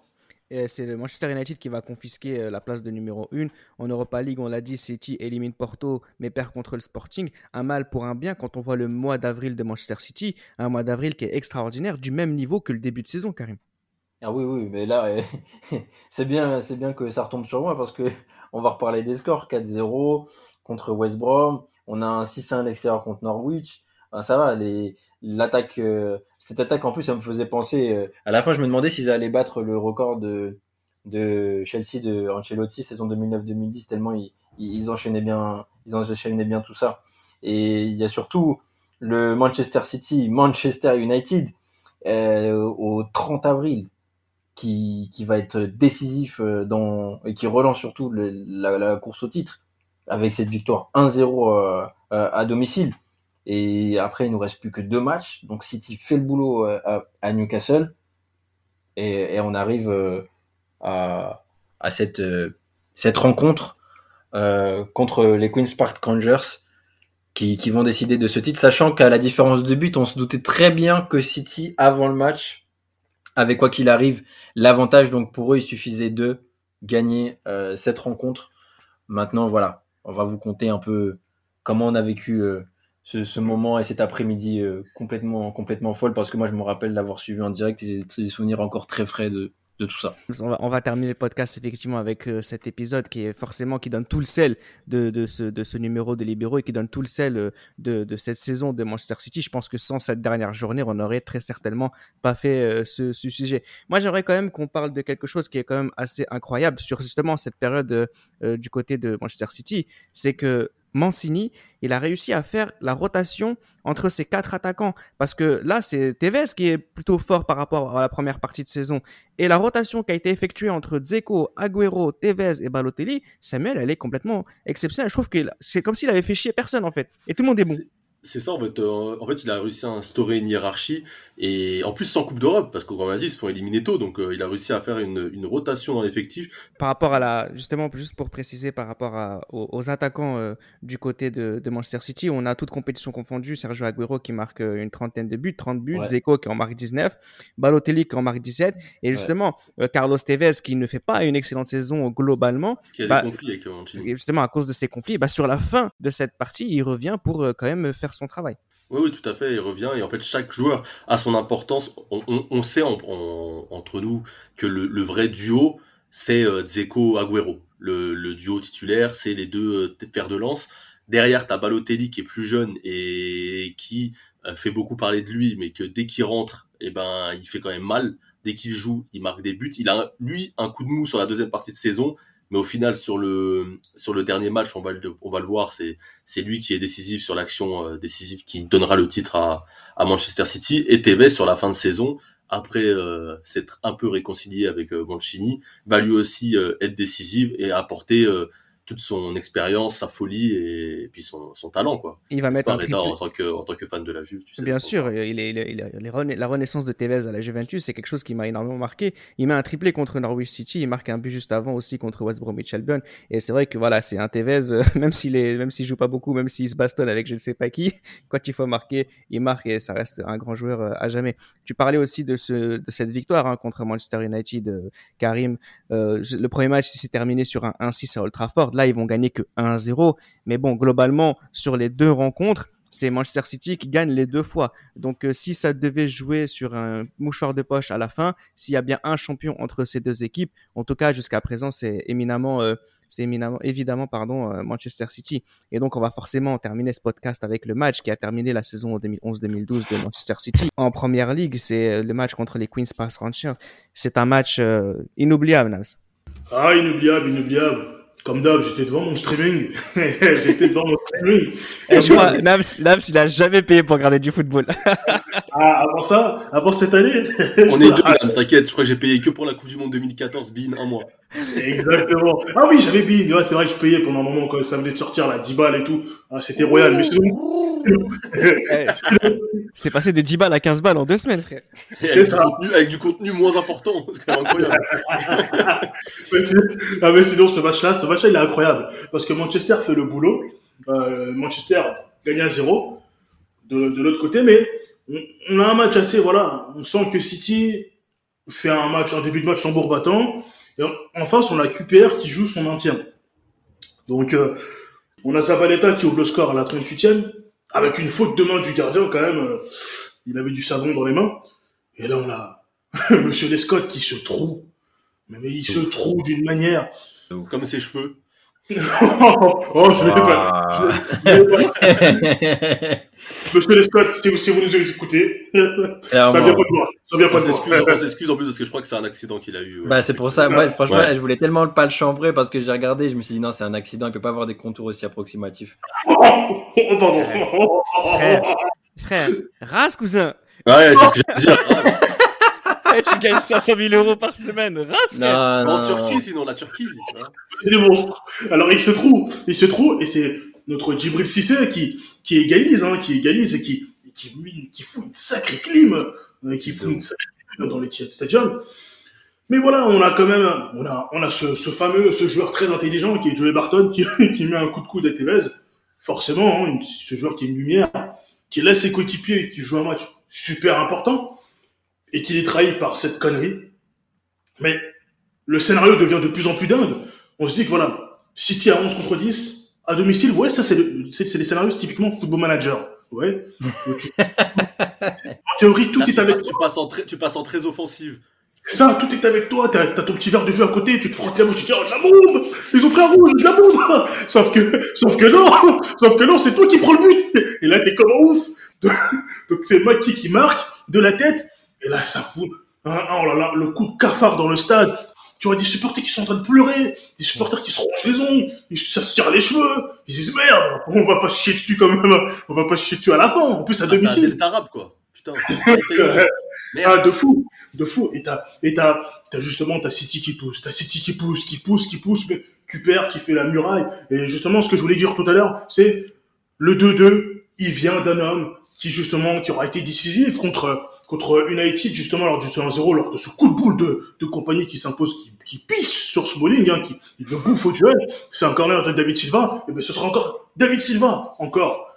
c'est le Manchester United qui va confisquer euh, la place de numéro 1. En Europa League, on l'a dit, City élimine Porto, mais perd contre le Sporting. Un mal pour un bien quand on voit le mois d'avril de Manchester City, un mois d'avril qui est extraordinaire, du même niveau que le début de saison, Karim. Ah oui, oui, mais là, c'est bien, c'est bien que ça retombe sur moi parce que on va reparler des scores 4-0 contre West Brom, on a un 6-1 à l'extérieur contre Norwich. Enfin, ça va, l'attaque, euh, cette attaque en plus, ça me faisait penser. Euh, à la fin, je me demandais s'ils allaient battre le record de, de Chelsea de Ancelotti saison 2009-2010 tellement ils, ils, enchaînaient bien, ils enchaînaient bien tout ça. Et il y a surtout le Manchester City, Manchester United euh, au 30 avril qui, qui va être décisif euh, dans et qui relance surtout la, course au titre avec cette victoire 1-0 euh, à domicile. Et après, il nous reste plus que deux matchs. Donc City fait le boulot euh, à, Newcastle. Et, on arrive euh, à, cette, euh, rencontre contre les Queen's Park Rangers qui, vont décider de ce titre, sachant qu'à la différence de but, on se doutait très bien que City, avant le match, avait quoi qu'il arrive l'avantage. Donc pour eux, il suffisait de gagner cette rencontre. Maintenant, voilà, on va vous compter un peu comment on a vécu ce, moment et cet après-midi euh, complètement, complètement folle parce que moi je me rappelle l'avoir suivi en direct et j'ai des souvenirs encore très frais de, tout ça. On va, terminer le podcast effectivement avec euh, cet épisode qui est forcément qui donne tout le sel de, ce, numéro de Libéraux et qui donne tout le sel euh, de, cette saison de Manchester City. Je pense que sans cette dernière journée, on n'aurait très certainement pas fait ce, sujet. Moi, j'aimerais quand même qu'on parle de quelque chose qui est quand même assez incroyable sur justement cette période du côté de Manchester City. C'est que Mancini, il a réussi à faire la rotation entre ces quatre attaquants. Parce que là, c'est Tevez qui est plutôt fort par rapport à la première partie de saison. Et la rotation qui a été effectuée entre Dzeko, Agüero, Tevez et Balotelli, Samuel, elle est complètement exceptionnelle. Je trouve que c'est comme s'il avait fait chier personne, en fait. Et tout le monde est bon. C'est ça, en fait. Euh, en fait, il a réussi à instaurer une hiérarchie, et en plus sans Coupe d'Europe, parce a dit, ils se font éliminer tôt, donc euh, il a réussi à faire une, une rotation dans l'effectif. Par rapport à la, justement, juste pour préciser, par rapport à, aux, aux, attaquants euh, du côté de, de, Manchester City, on a toute compétition confondue, Sergio Aguero qui marque une trentaine de buts, 30 buts, ouais. Zeko qui en marque 19, Balotelli qui en marque 17, et justement, ouais. Euh, Carlos Tevez qui ne fait pas une excellente saison globalement. Parce qu'il y a bah, des conflits avec. Justement, à cause de ces conflits, bah, sur la fin de cette partie, il revient pour quand même faire travail. Oui, oui, tout à fait, il revient. Et en fait, chaque joueur a son importance. On, sait en, en, entre nous que le, vrai duo, c'est euh, Dzeko-Aguero. Le, le, duo titulaire, c'est les deux euh, fers de lance. Derrière, tu as Balotelli qui est plus jeune et qui euh, fait beaucoup parler de lui, mais que dès qu'il rentre, eh ben, il fait quand même mal. Dès qu'il joue, il marque des buts. Il a, lui, un coup de mou sur la deuxième partie de saison. Mais au final, sur le, sur le dernier match, on va le, on va le voir, c'est, c'est lui qui est décisif sur l'action euh, décisive qui donnera le titre à, à Manchester City. Et Tevez, sur la fin de saison, après euh, s'être un peu réconcilié avec euh, Mancini, va lui aussi être décisif et apporter toute son expérience, sa folie et, puis son, son, talent quoi. Il va mettre un triplé. en tant que en tant que fan de la Juve. Tu sais Bien sûr, il est, il est, il est, la renaissance de Tevez à la Juventus, c'est quelque chose qui m'a énormément marqué. Il met un triplé contre Norwich City, il marque un but juste avant aussi contre West Bromwich Albion. Et c'est vrai que voilà, c'est un Tevez, euh, même s'il est, même s'il joue pas beaucoup, même s'il se bastonne avec je ne sais pas qui, quand il faut marquer, il marque et ça reste un grand joueur euh, à jamais. Tu parlais aussi de ce, de cette victoire hein, contre Manchester United, euh, Karim. Euh, le premier match s'est terminé sur un 1-6 à Old Trafford. Là, ils vont gagner que 1-0. Mais bon, globalement, sur les deux rencontres, c'est Manchester City qui gagne les deux fois. Donc, euh, si ça devait jouer sur un mouchoir de poche à la fin, s'il y a bien un champion entre ces deux équipes, en tout cas jusqu'à présent, c'est éminemment, euh, c'est éminemment, évidemment, pardon, euh, Manchester City. Et donc, on va forcément terminer ce podcast avec le match qui a terminé la saison 2011-2012 de Manchester City en première ligue. C'est le match contre les Queens Park Rangers. C'est un match inoubliable, Nams. Ah, inoubliable, inoubliable. Comme d'hab, j'étais devant mon streaming. j'étais devant mon streaming. Et je crois, Nams, Nams, il a jamais payé pour regarder du football. ah, avant ça, avant cette année. On est deux, Nams, t'inquiète. Je crois que j'ai payé que pour la Coupe du Monde 2014, bin, un mois. Exactement. Ah oui, j'avais bin. Ouais, c'est vrai que je payais pendant un moment quand ça venait de sortir, là, 10 balles et tout. Ah, c'était royal. Mais sinon, c'est passé de 10 balles à 15 balles en deux semaines, frère. Avec, du contenu, avec du contenu moins important. C'est incroyable. mais, ah, mais sinon, ce match-là, ce match-là, il est incroyable. Parce que Manchester fait le boulot. Euh, Manchester gagne à zéro de, de l'autre côté, mais on, on, a un match assez, voilà, on sent que City fait un match, un début de match tambour battant. Et en face, on a QPR qui joue son maintien. Donc, euh, on a Zabaleta qui ouvre le score à la 38e avec une faute de main du gardien quand même. Euh, il avait du savon dans les mains. Et là, on a Monsieur Lescott qui se trouve. Mais, il se trouve d'une manière. Comme ses cheveux. Oh, je vais pas. Monsieur Lescott, si, si vous nous écoutez, ça vient pas de moi. Ça vient pas. On s'excuse en plus parce que je crois que c'est un accident qu'il a eu. Bah, c'est pour ça. Ouais, franchement, je voulais tellement pas le chambrer parce que j'ai regardé. Je me suis dit non, c'est un accident. Il peut pas avoir des contours aussi approximatifs. oh, pardon. Frère, frère, race cousin. Ouais, c'est ce que j'allais dire. Tu gagnes 500 000 euros par semaine. Race, non, En Turquie, sinon, la Turquie. Les monstres. Alors, il se trouve, il se trouve, et c'est notre Djibril Cissé qui, qui égalise, hein, qui égalise et qui, qui, qui fout une sacrée clim, euh, qui fout une sacrée clim dans les Tiet Stadium. Mais voilà, on a quand même, on a, on a ce, ce fameux, ce joueur très intelligent qui est Joey Barton, qui, qui met un coup de coude à Tevez. Forcément, hein, ce joueur qui est une lumière, qui laisse ses coéquipiers, qui joue un match super important, et qu'il est trahi par cette connerie. Mais le scénario devient de plus en plus dingue. On se dit que voilà, City à 11 contre 10, à domicile, ouais, ça c'est le, c'est, c'est les scénarios typiquement football manager. Ouais. Tu... en théorie, tout Là, est avec tu toi. passes en très, tu passes en très offensive. Ça, tout est avec toi. T'as, t'as ton petit verre de jeu à côté, tu te frottes la bouche, tu te dis, oh, la bombe! Ils ont pris un rouge, la bombe! Sauf que, sauf que non! Sauf que non, c'est toi qui prends le but! Et là, t'es comme un ouf! Donc, c'est Maki qui marque de la tête. Et là, ça fout, hein, oh là là, le coup de cafard dans le stade. Tu vois des supporters qui sont en train de pleurer, des supporters qui se rongent les ongles, ils se tirent les cheveux, ils disent merde, on va pas chier dessus quand même, on va pas chier dessus à la fin, en plus à Ah, c'est domicile. delta arabe, quoi. Putain. Ah, de fou, de fou. Et t'as, et t'as, t'as justement ta City qui pousse, ta City qui pousse, qui pousse, qui pousse, mais QPR qui fait la muraille. Et justement, ce que je voulais dire tout à l'heure, c'est le 2-2, il vient d'un homme qui justement, qui aura été décisif contre, contre United, justement, lors du 1-0, lors de ce coup de boule de, de compagnie qui s'impose, qui, qui pisse sur Smalling, hein, qui, il le bouffe au duel. C'est un corner de David Silva. Et ben, ce sera encore David Silva, encore.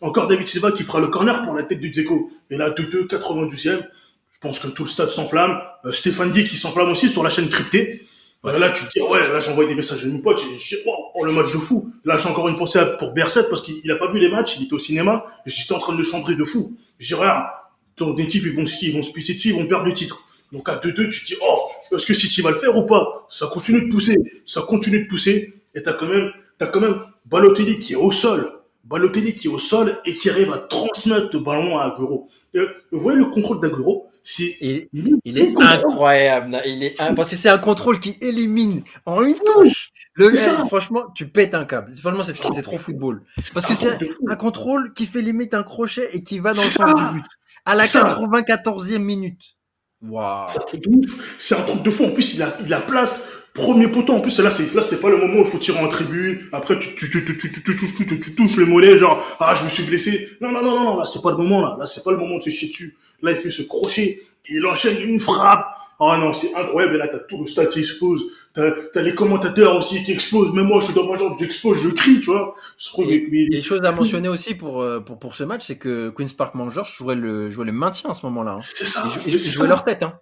Encore David Silva qui fera le corner pour la tête du Dzeko. Et là, 2-2, 92e. Je pense que tout le stade s'enflamme. Euh, Stéphane Di qui s'enflamme aussi sur la chaîne cryptée. Euh, là, tu te dis, ouais, là, j'envoie des messages à mon pote. J'ai, j'ai, oh, le match de fou. Là, j'ai encore une pensée pour Berset parce qu'il il a pas vu les matchs. Il était au cinéma. J'étais en train de le chambrer de fou. J'ai regarde, ton équipe, ils vont, se- ils vont se pisser dessus, ils vont perdre le titre. Donc, à 2-2, tu te dis, oh, est-ce que City va le faire ou pas? Ça continue de pousser. Ça continue de pousser. Et t'as quand même, quand même Balotelli qui est au sol. Balotelli qui est au sol et qui arrive à transmettre le ballon à Agüero. Et, vous voyez le contrôle d'Agüero? C'est, Il, il est incroyable. Il est, parce que c'est un contrôle qui élimine en une touche. Le, franchement, tu pètes un câble. Franchement, c'est trop football. Parce que c'est un contrôle qui fait limite un crochet et qui va dans le sens du but. À la 94e minute. Waouh. C'est un truc de ouf. C'est un truc de fou. En plus, il a, il a place. Premier poteau. En plus, là, c'est, là, c'est pas le moment où il faut tirer en tribune. Après, tu, tu, tu, tu, tu, tu, tu, tu, tu, tu touches le mollet, genre, ah, je me suis blessé. Non, non, non, non, non, là, c'est pas le moment, là. Là, c'est pas le moment de se chier dessus. Là, il fait ce crochet. Il enchaîne une frappe. Oh non, c'est incroyable. Et là, t'as tout le stade qui explose. T'as, t'as les commentateurs aussi qui explosent. Même moi, je suis dans ma jambe, j'explose, je crie, tu vois. Je et, mais, les choses à mentionner aussi pour, euh, pour, pour ce match, c'est que Queen's Park Rangers jouait le, jouait le maintien à ce moment-là. Hein. C'est ça. Ils, ils jouaient leur tête, hein.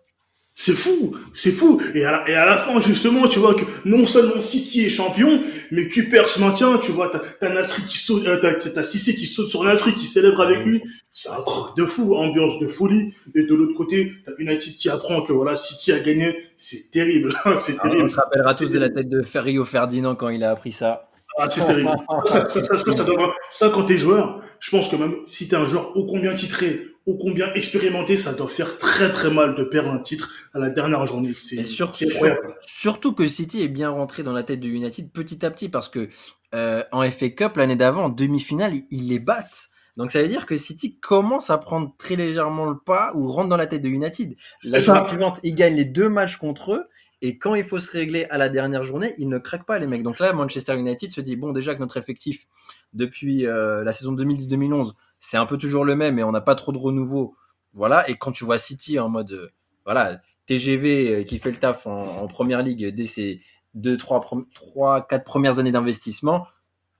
C'est fou, c'est fou. Et à, la, et à la fin, justement, tu vois que non seulement City est champion, mais Kuper se maintient. Tu vois, t'as, Nasri qui saute, euh, t'as, Sissé qui saute sur Nasri, qui célèbre avec lui. C'est un truc de fou, ambiance de folie. Et de l'autre côté, t'as United qui apprend que voilà, City a gagné. C'est terrible, c'est terrible. on se rappellera tous de la tête de Ferrio Ferdinand quand il a appris ça. Ah, c'est terrible. ça, ça, ça, ça, ça, quand t'es joueur, je pense que même si t'es un joueur ô combien titré, ô combien expérimenté, ça doit faire très très mal de perdre un titre à la dernière journée. C'est incroyable. Surtout que City est bien rentré dans la tête de United petit à petit parce que euh, en FA Cup l'année d'avant, en demi-finale, ils les battent. Donc ça veut dire que City commence à prendre très légèrement le pas ou rentre dans la tête de United. La suivante, ils gagnent les deux matchs contre eux. Et quand il faut se régler à la dernière journée, ils ne craquent pas les mecs. Donc là, Manchester United se dit bon déjà que notre effectif depuis euh, la saison 2010-2011, c'est un peu toujours le même et on n'a pas trop de renouveau. Voilà. Et quand tu vois City en mode euh, voilà TGV euh, qui fait le taf en, première ligue dès ses deux, trois, trois, quatre premières années d'investissement,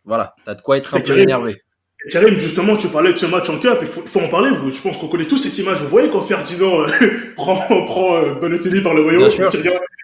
voilà, t'as de quoi être un peu énervé. Karim, justement, tu parlais de ce match en cup, il faut, en parler. Vous, je pense qu'on connaît tous cette image. Vous voyez quand Ferdinand euh, prend, prend euh, par le maillot, il regarde,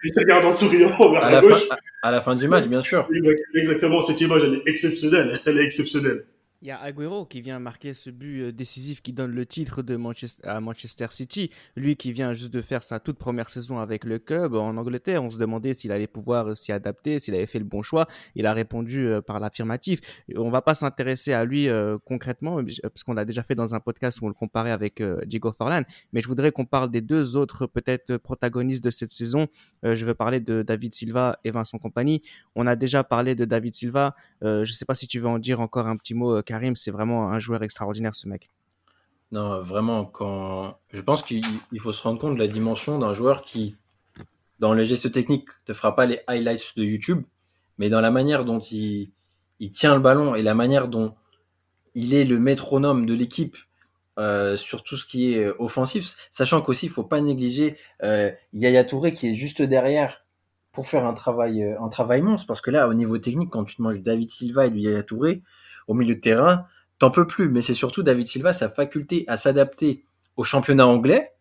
il regarde en souriant vers à la, gauche. à, la fin du match, bien sûr. Exactement, cette image, elle est exceptionnelle. Elle est exceptionnelle. Il y a Agüero qui vient marquer ce but euh, décisif qui donne le titre de Manchester, à Manchester City. Lui qui vient juste de faire sa toute première saison avec le club en Angleterre. On se demandait s'il allait pouvoir euh, s'y adapter, s'il avait fait le bon choix. Il a répondu euh, par l'affirmatif. On va pas s'intéresser à lui concrètement parce qu'on l'a déjà fait dans un podcast où on le comparait avec Diego Forlan. Mais je voudrais qu'on parle des deux autres peut-être protagonistes de cette saison. je veux parler de David Silva et Vincent Compagnie. On a déjà parlé de David Silva. je sais pas si tu veux en dire encore un petit mot Karim, c'est vraiment un joueur extraordinaire, ce mec. Non, vraiment, quand je pense qu'il faut se rendre compte de la dimension d'un joueur qui, dans les gestes techniques, ne fera pas les highlights de YouTube, mais dans la manière dont il, tient le ballon et la manière dont il est le métronome de l'équipe euh, sur tout ce qui est offensif, sachant qu'aussi il faut pas négliger euh, Yaya Touré qui est juste derrière pour faire un travail, un travail monstre, parce que là, au niveau technique, quand tu te manges David Silva et du Yaya Touré, au milieu de terrain, t'en peux plus. Mais c'est surtout David Silva, sa faculté à s'adapter au championnat anglais,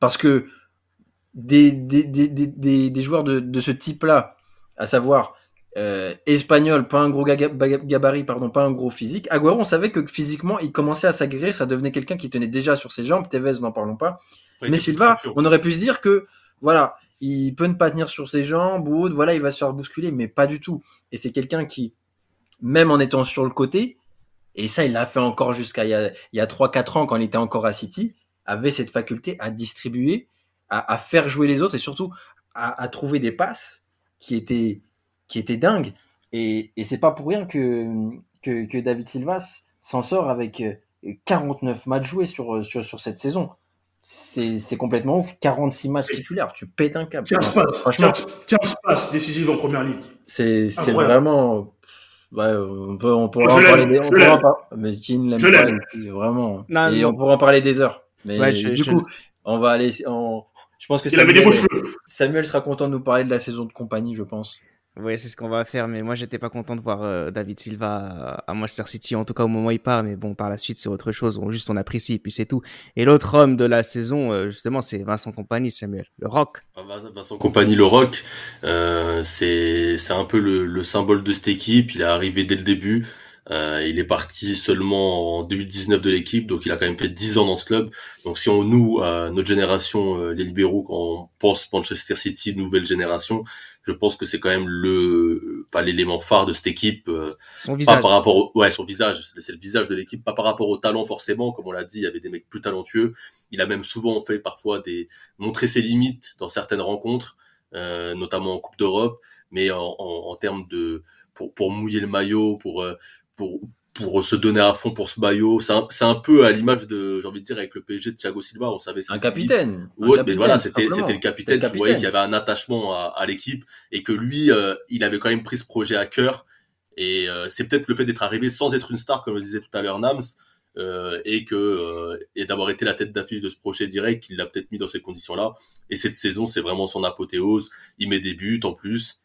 parce que des, des, joueurs de, ce type-là, à savoir euh, espagnol, pas un gros gabarit, pardon, pas un gros physique. Aguero, on savait que physiquement, il commençait à s'aguerrir, ça devenait quelqu'un qui tenait déjà sur ses jambes. Tevez, n'en parlons pas. Mais Silva, on aurait pu se dire que, voilà, il peut ne pas tenir sur ses jambes ou voilà, il va se faire bousculer, mais pas du tout. Et c'est quelqu'un qui, même en étant sur le côté, et ça, il l'a fait encore jusqu'à il y a, a 3-4 ans quand il était encore à City, avait cette faculté à distribuer, à, faire jouer les autres et surtout à, trouver des passes qui étaient, qui étaient dingues. Et, et c'est pas pour rien que, que, David Silva s'en sort avec 49 matchs joués sur, sur, sur cette saison. C'est complètement ouf. 46 matchs titulaires, tu pètes un câble. 15 passes, 15 passes décisives en première ligue. C'est vraiment Ouais, on peut, on pourra en parler des, on pourra pas, mais Jean l'aime pas, vraiment. Non, et on pourra en parler des heures. Mais ouais, je, du coup, on va aller, on, je pense que Samuel, Samuel sera content de nous parler de la saison de compagnie, je pense. Oui, c'est ce qu'on va faire, mais moi j'étais pas content de voir euh, David Silva à Manchester City, en tout cas au moment où il part, mais bon, par la suite c'est autre chose, on, juste on apprécie puis c'est tout. Et l'autre homme de la saison, euh, justement, c'est Vincent Compagnie, Samuel, le rock. Ah, Vincent Compagnie, le rock, euh, c'est un peu le, le, symbole de cette équipe, il est arrivé dès le début, euh, il est parti seulement en 2019 de l'équipe, donc il a quand même fait 10 ans dans ce club. Donc si on nous, notre génération, les libéraux, quand on pense Manchester City, nouvelle génération, je pense que c'est quand même le, enfin, l'élément phare de cette équipe. Euh, son visage. Pas par rapport au, ouais, son visage. C'est le visage de l'équipe, pas par rapport au talent forcément. Comme on l'a dit, il y avait des mecs plus talentueux. Il a même souvent fait parfois des, montrer ses limites dans certaines rencontres, euh, notamment en Coupe d'Europe. mais en, en, en termes de pour pour mouiller le maillot, pour pour pour se donner à fond pour ce maillot. C'est un, un, peu à l'image de, j'ai envie de dire, avec le PSG de Thiago Silva, on savait. Un capitaine. Ouais, mais voilà, c'était, c'était le capitaine. Tu voyais qu'il y avait un attachement à, à l'équipe et que lui, euh, il avait quand même pris ce projet à cœur. Et euh, c'est peut-être le fait d'être arrivé sans être une star, comme le disait tout à l'heure Nams, euh, et que euh, et d'avoir été la tête d'affiche de ce projet direct, qu'il l'a peut-être mis dans ces conditions-là. Et cette saison, c'est vraiment son apothéose. Il met des buts en plus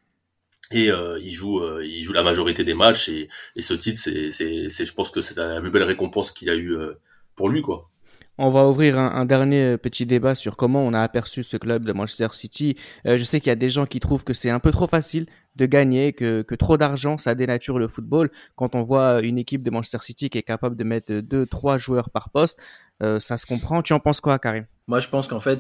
et euh, il joue euh, il joue la majorité des matchs et, et ce titre c'est c'est c'est je pense que c'est la plus belle récompense qu'il a eu euh, pour lui quoi. On va ouvrir un, un, dernier petit débat sur comment on a aperçu ce club de Manchester City. Euh, je sais qu'il y a des gens qui trouvent que c'est un peu trop facile de gagner, que, que trop d'argent ça dénature le football. Quand on voit une équipe de Manchester City qui est capable de mettre deux, trois joueurs par poste, euh, ça se comprend. Tu en penses quoi, Karim? Moi, je pense qu'en fait,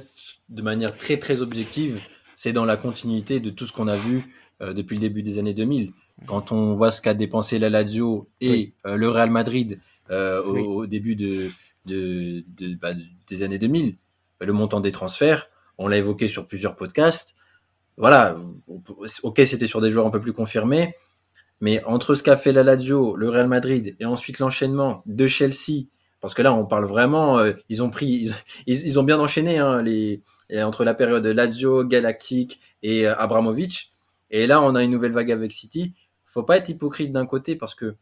de manière très très objective, c'est dans la continuité de tout ce qu'on a vu euh, depuis le début des années 2000. Quand on voit ce qu'a dépensé la Lazio et oui. euh, le Real Madrid euh, au, oui. au, début de, de, de bah, des années 2000, le montant des transferts, on l'a évoqué sur plusieurs podcasts. Voilà, ok, c'était sur des joueurs un peu plus confirmés, mais entre ce qu'a fait la Lazio, le Real Madrid et ensuite l'enchaînement de Chelsea, parce que là on parle vraiment, euh, ils ont pris, ils, ils, ont bien enchaîné hein, les, entre la période Lazio, Galactique et Abramovich et là, on a une nouvelle vague avec City. Faut pas être hypocrite d'un côté parce que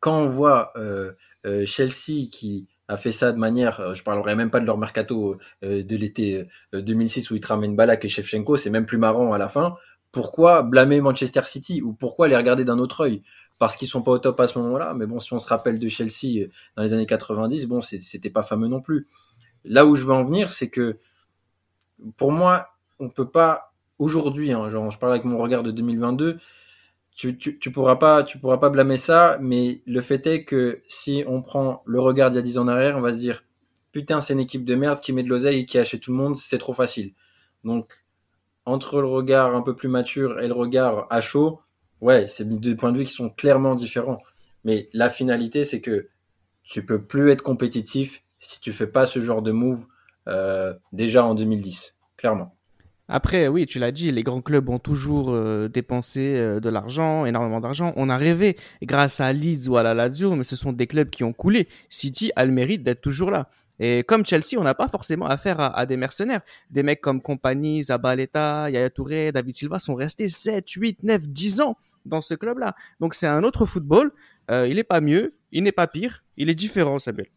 quand on voit euh, euh, Chelsea qui a fait ça de manière, euh, je parlerai même pas de leur mercato de l'été 2006 où ils Balak et Shevchenko, c'est même plus marrant à la fin. Pourquoi blâmer Manchester City ou pourquoi les regarder d'un autre œil? Parce qu'ils sont pas au top à ce moment-là. Mais bon, si on se rappelle de Chelsea dans les années 90, bon, c'était pas fameux non plus. Là où je veux en venir, c'est que pour moi, on peut pas aujourd'hui, hein, je parle avec mon regard de 2022, tu, tu, tu, pourras pas, tu pourras pas blâmer ça, mais le fait est que si on prend le regard d'il y a 10 ans en arrière, on va se dire putain, c'est une équipe de merde qui met de l'oseille et qui achète tout le monde, c'est trop facile. Donc, entre le regard un peu plus mature et le regard à chaud, ouais, c'est deux points de vue qui sont clairement différents. Mais la finalité, c'est que tu peux plus être compétitif si tu fais pas ce genre de move euh, déjà en 2010, clairement. Après, oui, tu l'as dit, les grands clubs ont toujours euh, dépensé euh, de l'argent, énormément d'argent. On a rêvé grâce à Leeds ou à la Lazio, mais ce sont des clubs qui ont coulé. City a le mérite d'être toujours là. Et comme Chelsea, on n'a pas forcément affaire à, à, des mercenaires. Des mecs comme Compagnie, Zabaleta, Yaya Touré, David Silva sont restés 7, 8, 9, 10 ans dans ce club-là. Donc c'est un autre football. Euh, il n'est pas mieux, il n'est pas pire, il est différent, Samuel.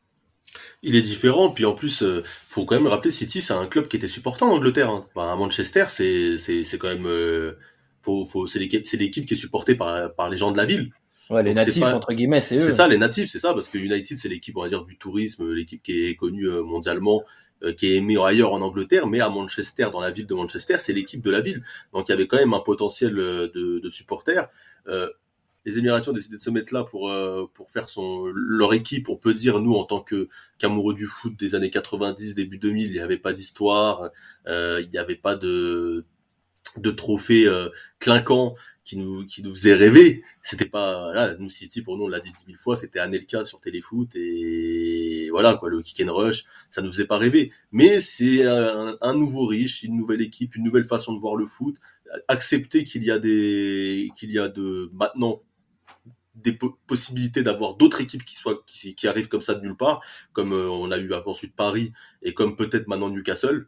Il est différent, puis en plus, euh, faut quand même rappeler, City, c'est un club qui était supportant en Angleterre. Hein. À Manchester, c'est c'est c'est quand même, euh, faut faut c'est l'équipe c'est l'équipe qui est supportée par par les gens de la ville. Ouais, les Donc, natifs pas... entre guillemets, c'est eux. C'est ça, les natifs, c'est ça, parce que United, c'est l'équipe, on va dire, du tourisme, l'équipe qui est connue euh, mondialement, euh, qui est aimée ailleurs en Angleterre, mais à Manchester, dans la ville de Manchester, c'est l'équipe de la ville. Donc il y avait quand même un potentiel de, de supporters. Euh, les Émiratis ont décidé de se mettre là pour euh, pour faire son leur équipe. On peut dire nous en tant que qu'amoureux du foot des années 90, début 2000, il n'y avait pas d'histoire, euh, il n'y avait pas de de trophées euh, clinquants qui nous qui nous faisaient rêver. C'était pas là nous City pour nous on l'a dit dix mille fois, c'était Anelka sur Téléfoot et voilà quoi le kick and rush, ça nous faisait pas rêver. Mais c'est un, un nouveau riche, une nouvelle équipe, une nouvelle façon de voir le foot accepter qu'il y a des qu'il y a de maintenant des po possibilités d'avoir d'autres équipes qui soient qui, qui, arrivent comme ça de nulle part, comme euh, on a eu ensuite Paris et comme peut-être maintenant Newcastle.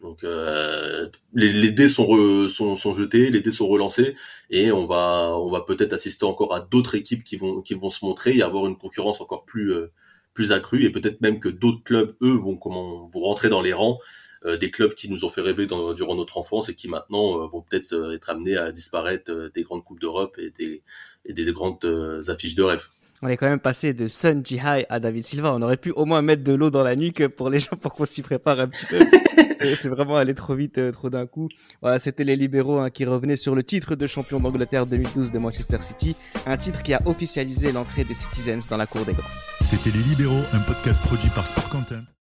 Donc euh, les, les, dés sont, re, sont sont jetés, les dés sont relancés et on va on va peut-être assister encore à d'autres équipes qui vont qui vont se montrer et avoir une concurrence encore plus euh, plus accrue et peut-être même que d'autres clubs eux vont comment vont rentrer dans les rangs euh, des clubs qui nous ont fait rêver dans, durant notre enfance et qui maintenant euh, vont peut-être euh, être amenés à disparaître des grandes coupes d'Europe et des, et des grandes affiches de rêve. On est quand même passé de Sun Jihai à David Silva. On aurait pu au moins mettre de l'eau dans la nuque pour les gens pour qu'on s'y prépare un petit peu. c'est vraiment allé trop vite, trop d'un coup. Voilà, c'était les libéraux hein, qui revenaient sur le titre de champion d'Angleterre 2012 de Manchester City, un titre qui a officialisé l'entrée des Citizens dans la cour des grands. C'était les libéraux, un podcast produit par Sport Content.